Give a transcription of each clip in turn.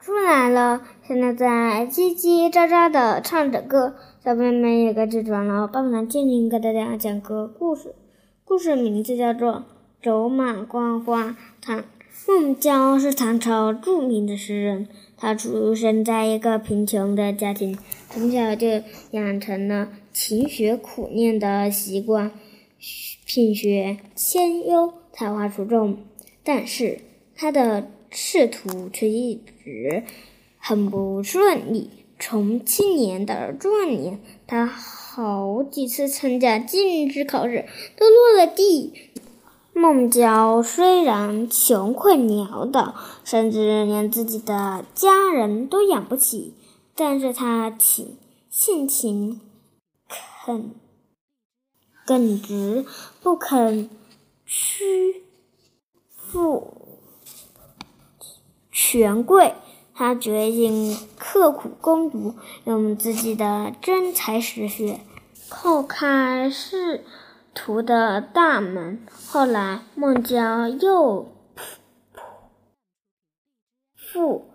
出来了，现在在叽叽喳喳的唱着歌。小朋友们也该起床了。爸爸来静静给大家讲个故事，故事名字叫做《走马观花》。唐孟郊是唐朝著名的诗人，他出生在一个贫穷的家庭，从小就养成了勤学苦练的习惯，品学兼优，才华出众。但是他的仕途却一直很不顺利。从青年到壮年，他好几次参加进士考试都落了地。孟郊虽然穷困潦倒，甚至连自己的家人都养不起，但是他勤性情肯耿直，不肯屈服。权贵，他决定刻苦攻读，用自己的真才实学，叩开仕途的大门。后来，孟郊又赴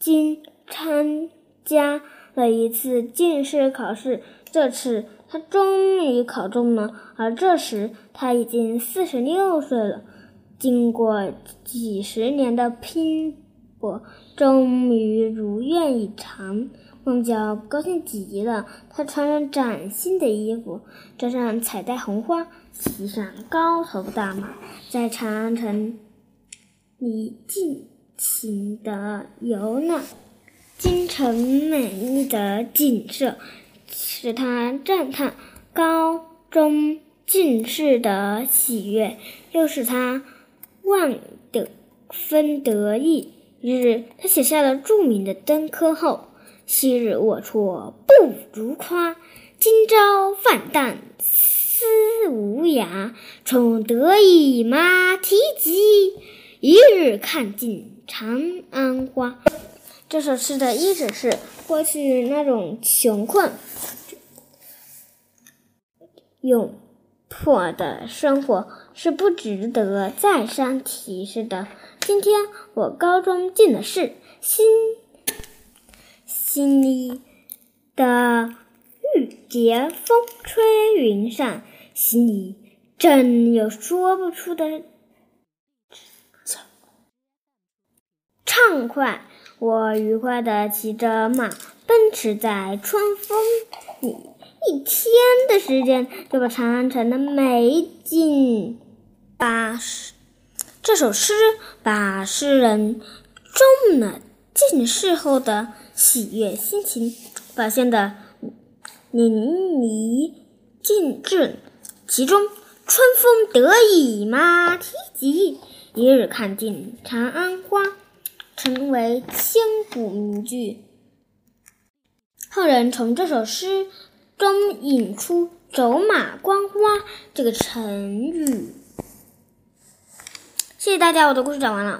京参加了一次进士考试，这次他终于考中了。而这时，他已经四十六岁了。经过几十年的拼搏，终于如愿以偿。孟郊高兴极了，他穿上崭新的衣服，装上彩带红花，骑上高头大马，在长安城里尽情的游览。京城美丽的景色使他赞叹高中进士的喜悦，又使他。万的分得意。一日，他写下了著名的登科后：“昔日龌龊不如夸，今朝饭淡思无涯。宠得意马蹄疾，一日看尽长安花。”这首诗的意思是，过去那种穷困、用。破的生活是不值得再三提示的。今天我高中进了士，心心里的玉洁风吹云散，心里真有说不出的畅快。我愉快地骑着马，奔驰在春风里。一天的时间就把长安城的美景，把这首诗把诗人中了进士后的喜悦心情表现的淋漓尽致。其中“春风得意马蹄疾，一日看尽长安花”成为千古名句。后人从这首诗。中引出“走马观花”这个成语。谢谢大家，我的故事讲完了。